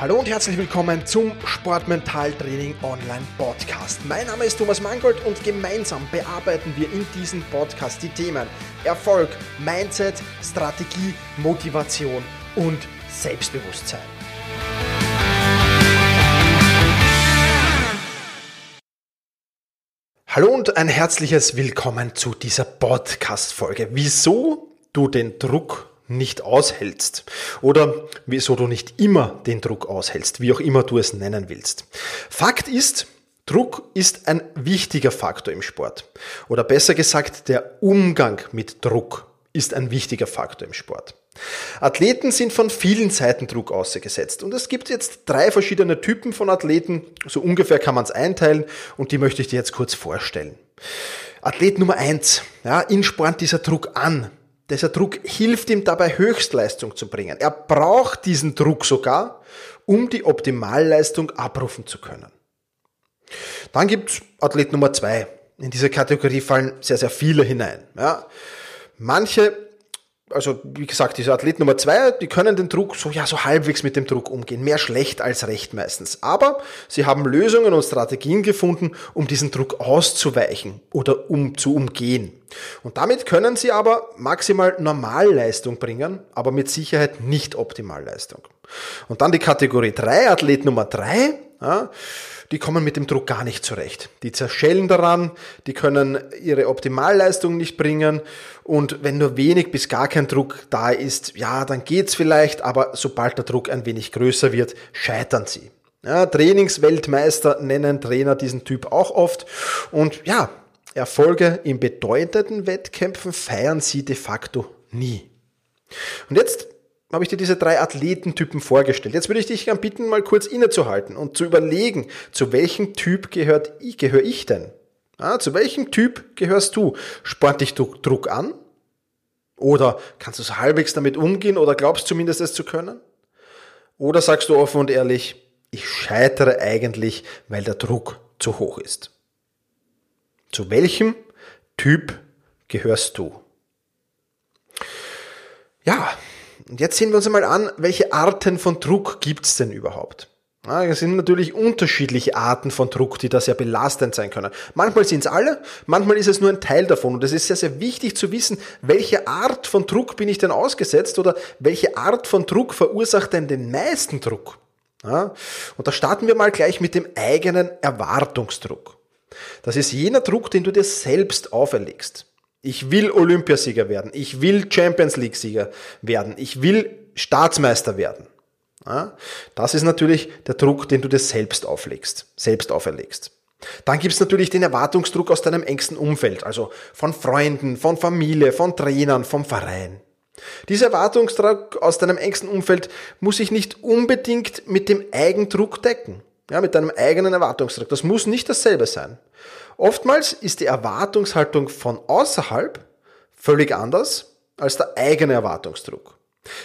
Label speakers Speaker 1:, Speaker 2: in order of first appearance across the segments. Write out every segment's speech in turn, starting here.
Speaker 1: Hallo und herzlich willkommen zum Sportmentaltraining Online Podcast. Mein Name ist Thomas Mangold und gemeinsam bearbeiten wir in diesem Podcast die Themen Erfolg, Mindset, Strategie, Motivation und Selbstbewusstsein. Hallo und ein herzliches Willkommen zu dieser Podcast-Folge. Wieso du den Druck nicht aushältst oder wieso du nicht immer den Druck aushältst, wie auch immer du es nennen willst. Fakt ist, Druck ist ein wichtiger Faktor im Sport. Oder besser gesagt, der Umgang mit Druck ist ein wichtiger Faktor im Sport. Athleten sind von vielen Seiten Druck ausgesetzt und es gibt jetzt drei verschiedene Typen von Athleten, so ungefähr kann man es einteilen und die möchte ich dir jetzt kurz vorstellen. Athlet Nummer eins, ja, ihn spornt dieser Druck an, dieser Druck hilft ihm dabei, Höchstleistung zu bringen. Er braucht diesen Druck sogar, um die Optimalleistung abrufen zu können. Dann gibt's Athlet Nummer zwei. In diese Kategorie fallen sehr, sehr viele hinein. Ja. Manche also wie gesagt, diese Athlet Nummer zwei, die können den Druck so ja so halbwegs mit dem Druck umgehen, mehr schlecht als recht meistens. Aber sie haben Lösungen und Strategien gefunden, um diesen Druck auszuweichen oder um zu umgehen. Und damit können sie aber maximal Normalleistung bringen, aber mit Sicherheit nicht Optimalleistung. Und dann die Kategorie drei, Athlet Nummer drei. Ja, die kommen mit dem Druck gar nicht zurecht. Die zerschellen daran, die können ihre Optimalleistung nicht bringen und wenn nur wenig bis gar kein Druck da ist, ja, dann geht's vielleicht, aber sobald der Druck ein wenig größer wird, scheitern sie. Ja, Trainingsweltmeister nennen Trainer diesen Typ auch oft und ja, Erfolge in bedeutenden Wettkämpfen feiern sie de facto nie. Und jetzt habe ich dir diese drei Athletentypen vorgestellt. Jetzt würde ich dich gern bitten, mal kurz innezuhalten und zu überlegen, zu welchem Typ gehört ich, gehöre ich denn? Ah, zu welchem Typ gehörst du? Spornt dich Druck an? Oder kannst du so halbwegs damit umgehen oder glaubst zumindest es zu können? Oder sagst du offen und ehrlich, ich scheitere eigentlich, weil der Druck zu hoch ist? Zu welchem Typ gehörst du? Ja, und jetzt sehen wir uns einmal an, welche Arten von Druck gibt's denn überhaupt? Ja, es sind natürlich unterschiedliche Arten von Druck, die da sehr belastend sein können. Manchmal sind es alle, manchmal ist es nur ein Teil davon. Und es ist sehr, sehr wichtig zu wissen, welche Art von Druck bin ich denn ausgesetzt oder welche Art von Druck verursacht denn den meisten Druck. Ja, und da starten wir mal gleich mit dem eigenen Erwartungsdruck. Das ist jener Druck, den du dir selbst auferlegst. Ich will Olympiasieger werden. Ich will Champions League Sieger werden. Ich will Staatsmeister werden. Das ist natürlich der Druck, den du dir selbst auflegst, selbst auferlegst. Dann gibt's natürlich den Erwartungsdruck aus deinem engsten Umfeld, also von Freunden, von Familie, von Trainern, vom Verein. Dieser Erwartungsdruck aus deinem engsten Umfeld muss sich nicht unbedingt mit dem Eigendruck decken, ja, mit deinem eigenen Erwartungsdruck. Das muss nicht dasselbe sein. Oftmals ist die Erwartungshaltung von außerhalb völlig anders als der eigene Erwartungsdruck.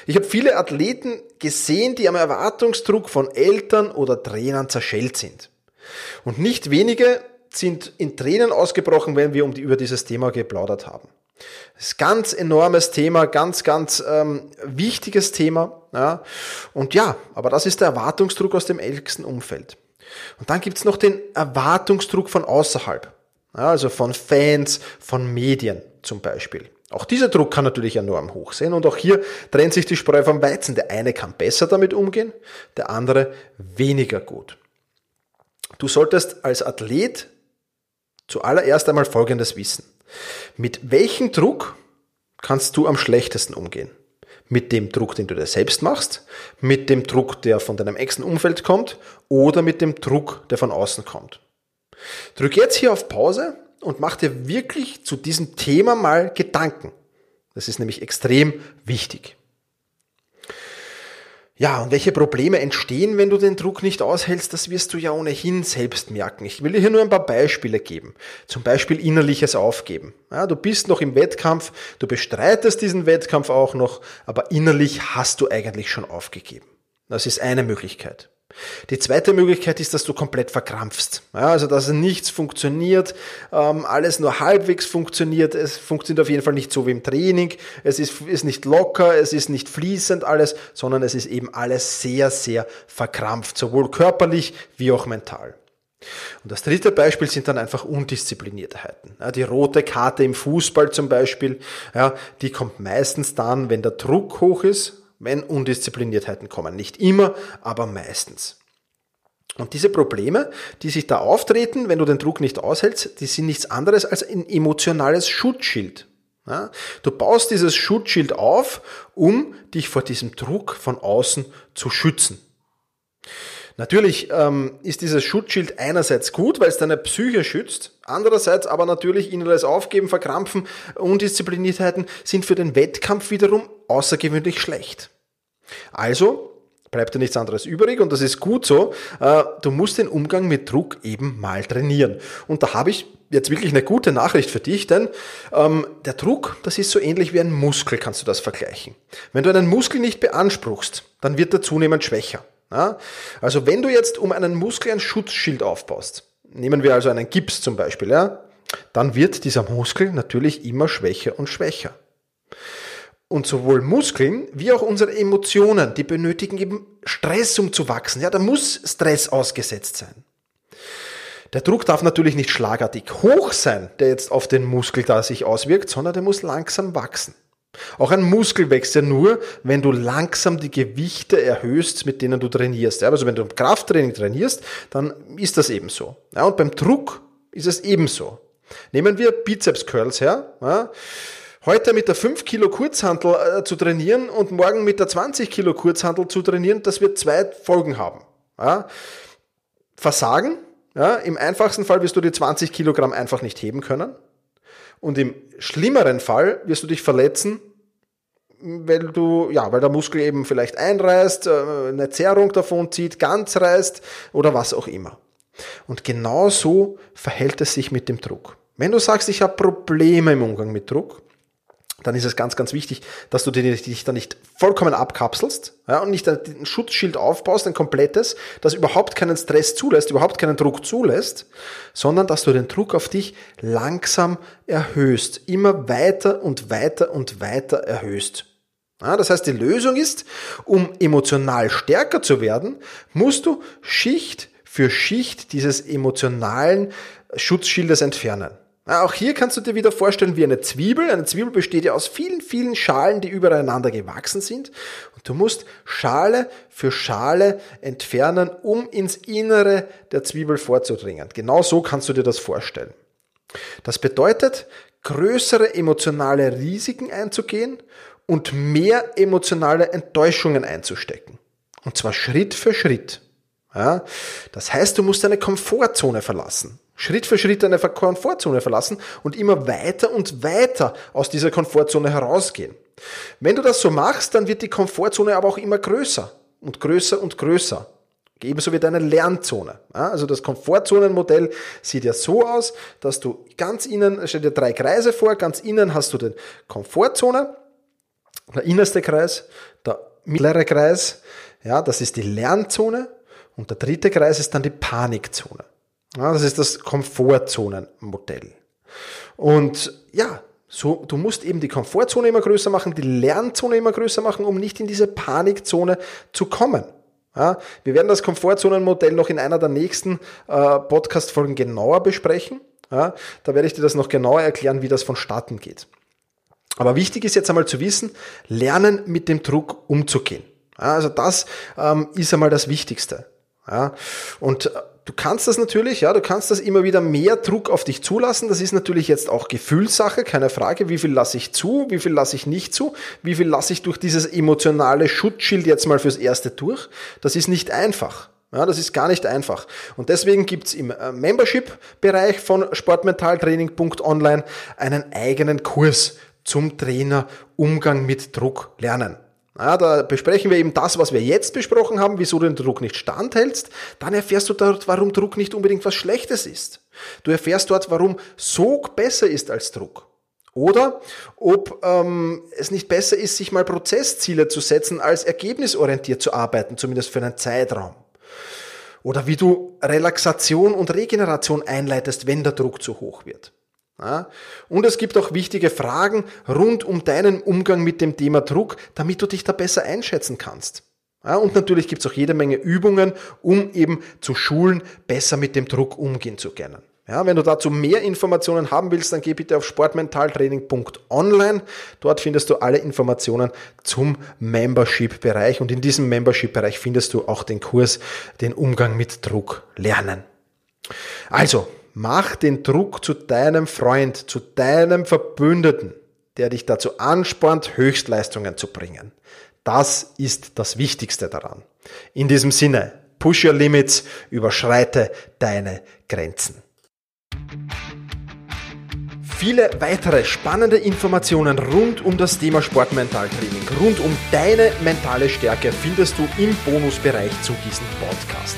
Speaker 1: Ich habe viele Athleten gesehen, die am Erwartungsdruck von Eltern oder Trainern zerschellt sind. Und nicht wenige sind in Tränen ausgebrochen, wenn wir um die, über dieses Thema geplaudert haben. Das ist ganz enormes Thema, ganz, ganz ähm, wichtiges Thema. Ja. Und ja, aber das ist der Erwartungsdruck aus dem ältesten Umfeld. Und dann gibt's noch den Erwartungsdruck von außerhalb. Also von Fans, von Medien zum Beispiel. Auch dieser Druck kann natürlich enorm hoch sein und auch hier trennt sich die Spreu vom Weizen. Der eine kann besser damit umgehen, der andere weniger gut. Du solltest als Athlet zuallererst einmal Folgendes wissen. Mit welchem Druck kannst du am schlechtesten umgehen? Mit dem Druck, den du dir selbst machst, mit dem Druck, der von deinem engsten Umfeld kommt oder mit dem Druck, der von außen kommt. Drück jetzt hier auf Pause und mach dir wirklich zu diesem Thema mal Gedanken. Das ist nämlich extrem wichtig. Ja, und welche Probleme entstehen, wenn du den Druck nicht aushältst, das wirst du ja ohnehin selbst merken. Ich will dir hier nur ein paar Beispiele geben. Zum Beispiel innerliches Aufgeben. Ja, du bist noch im Wettkampf, du bestreitest diesen Wettkampf auch noch, aber innerlich hast du eigentlich schon aufgegeben. Das ist eine Möglichkeit. Die zweite Möglichkeit ist, dass du komplett verkrampfst. Ja, also dass nichts funktioniert, ähm, alles nur halbwegs funktioniert. Es funktioniert auf jeden Fall nicht so wie im Training. Es ist, ist nicht locker, es ist nicht fließend alles, sondern es ist eben alles sehr, sehr verkrampft, sowohl körperlich wie auch mental. Und das dritte Beispiel sind dann einfach Undiszipliniertheiten. Ja, die rote Karte im Fußball zum Beispiel, ja, die kommt meistens dann, wenn der Druck hoch ist, wenn Undiszipliniertheiten kommen. Nicht immer, aber meistens. Und diese Probleme, die sich da auftreten, wenn du den Druck nicht aushältst, die sind nichts anderes als ein emotionales Schutzschild. Ja, du baust dieses Schutzschild auf, um dich vor diesem Druck von außen zu schützen. Natürlich ähm, ist dieses Schutzschild einerseits gut, weil es deine Psyche schützt, andererseits aber natürlich inneres Aufgeben, Verkrampfen, Undiszipliniertheiten sind für den Wettkampf wiederum außergewöhnlich schlecht. Also bleibt dir nichts anderes übrig und das ist gut so. Äh, du musst den Umgang mit Druck eben mal trainieren. Und da habe ich jetzt wirklich eine gute Nachricht für dich, denn ähm, der Druck, das ist so ähnlich wie ein Muskel, kannst du das vergleichen. Wenn du einen Muskel nicht beanspruchst, dann wird er zunehmend schwächer. Also wenn du jetzt um einen Muskel ein Schutzschild aufbaust, nehmen wir also einen Gips zum Beispiel, ja, dann wird dieser Muskel natürlich immer schwächer und schwächer. Und sowohl Muskeln wie auch unsere Emotionen, die benötigen eben Stress, um zu wachsen. Ja, da muss Stress ausgesetzt sein. Der Druck darf natürlich nicht schlagartig hoch sein, der jetzt auf den Muskel da sich auswirkt, sondern der muss langsam wachsen. Auch ein Muskel wächst ja nur, wenn du langsam die Gewichte erhöhst, mit denen du trainierst. Also wenn du Krafttraining trainierst, dann ist das ebenso. Ja, und beim Druck ist es ebenso. Nehmen wir Bizeps Curls her. Ja, heute mit der 5 Kilo Kurzhantel äh, zu trainieren und morgen mit der 20 Kilo Kurzhantel zu trainieren, das wird zwei Folgen haben. Ja, Versagen. Ja, Im einfachsten Fall wirst du die 20 Kilogramm einfach nicht heben können. Und im schlimmeren Fall wirst du dich verletzen, weil du, ja, weil der Muskel eben vielleicht einreißt, äh, eine Zerrung davon zieht, ganz reißt oder was auch immer. Und genau so verhält es sich mit dem Druck. Wenn du sagst, ich habe Probleme im Umgang mit Druck, dann ist es ganz, ganz wichtig, dass du dich da nicht vollkommen abkapselst ja, und nicht ein Schutzschild aufbaust, ein komplettes, das überhaupt keinen Stress zulässt, überhaupt keinen Druck zulässt, sondern dass du den Druck auf dich langsam erhöhst, immer weiter und weiter und weiter erhöhst. Ja, das heißt, die Lösung ist, um emotional stärker zu werden, musst du Schicht für Schicht dieses emotionalen Schutzschildes entfernen. Auch hier kannst du dir wieder vorstellen wie eine Zwiebel. Eine Zwiebel besteht ja aus vielen, vielen Schalen, die übereinander gewachsen sind. Und du musst Schale für Schale entfernen, um ins Innere der Zwiebel vorzudringen. Genau so kannst du dir das vorstellen. Das bedeutet, größere emotionale Risiken einzugehen und mehr emotionale Enttäuschungen einzustecken. Und zwar Schritt für Schritt. Ja, das heißt, du musst deine Komfortzone verlassen. Schritt für Schritt deine Komfortzone verlassen und immer weiter und weiter aus dieser Komfortzone herausgehen. Wenn du das so machst, dann wird die Komfortzone aber auch immer größer und größer und größer. Ebenso wie deine Lernzone. Also das Komfortzonenmodell sieht ja so aus, dass du ganz innen, stell dir drei Kreise vor, ganz innen hast du den Komfortzone, der innerste Kreis, der mittlere Kreis, ja, das ist die Lernzone und der dritte Kreis ist dann die Panikzone. Ja, das ist das Komfortzonenmodell. Und ja, so, du musst eben die Komfortzone immer größer machen, die Lernzone immer größer machen, um nicht in diese Panikzone zu kommen. Ja, wir werden das Komfortzonenmodell noch in einer der nächsten äh, Podcast-Folgen genauer besprechen. Ja, da werde ich dir das noch genauer erklären, wie das vonstatten geht. Aber wichtig ist jetzt einmal zu wissen, lernen mit dem Druck umzugehen. Ja, also das ähm, ist einmal das Wichtigste. Ja, und du kannst das natürlich, ja, du kannst das immer wieder mehr Druck auf dich zulassen. Das ist natürlich jetzt auch Gefühlssache, keine Frage. Wie viel lasse ich zu? Wie viel lasse ich nicht zu? Wie viel lasse ich durch dieses emotionale Schutzschild jetzt mal fürs Erste durch? Das ist nicht einfach. Ja, das ist gar nicht einfach. Und deswegen gibt's im äh, Membership-Bereich von sportmentaltraining.online einen eigenen Kurs zum Trainer Umgang mit Druck lernen. Ja, da besprechen wir eben das, was wir jetzt besprochen haben, wieso du den Druck nicht standhältst. Dann erfährst du dort, warum Druck nicht unbedingt was Schlechtes ist. Du erfährst dort, warum Sog besser ist als Druck. Oder ob ähm, es nicht besser ist, sich mal Prozessziele zu setzen, als ergebnisorientiert zu arbeiten, zumindest für einen Zeitraum. Oder wie du Relaxation und Regeneration einleitest, wenn der Druck zu hoch wird. Und es gibt auch wichtige Fragen rund um deinen Umgang mit dem Thema Druck, damit du dich da besser einschätzen kannst. Und natürlich gibt es auch jede Menge Übungen, um eben zu schulen, besser mit dem Druck umgehen zu können. Ja, wenn du dazu mehr Informationen haben willst, dann geh bitte auf sportmentaltraining.online. Dort findest du alle Informationen zum Membership-Bereich und in diesem Membership-Bereich findest du auch den Kurs, den Umgang mit Druck lernen. Also, mach den Druck zu deinem Freund, zu deinem Verbündeten, der dich dazu anspornt, Höchstleistungen zu bringen. Das ist das Wichtigste daran. In diesem Sinne, push your limits, überschreite deine Grenzen. Viele weitere spannende Informationen rund um das Thema Sportmentaltraining, rund um deine mentale Stärke findest du im Bonusbereich zu diesem Podcast.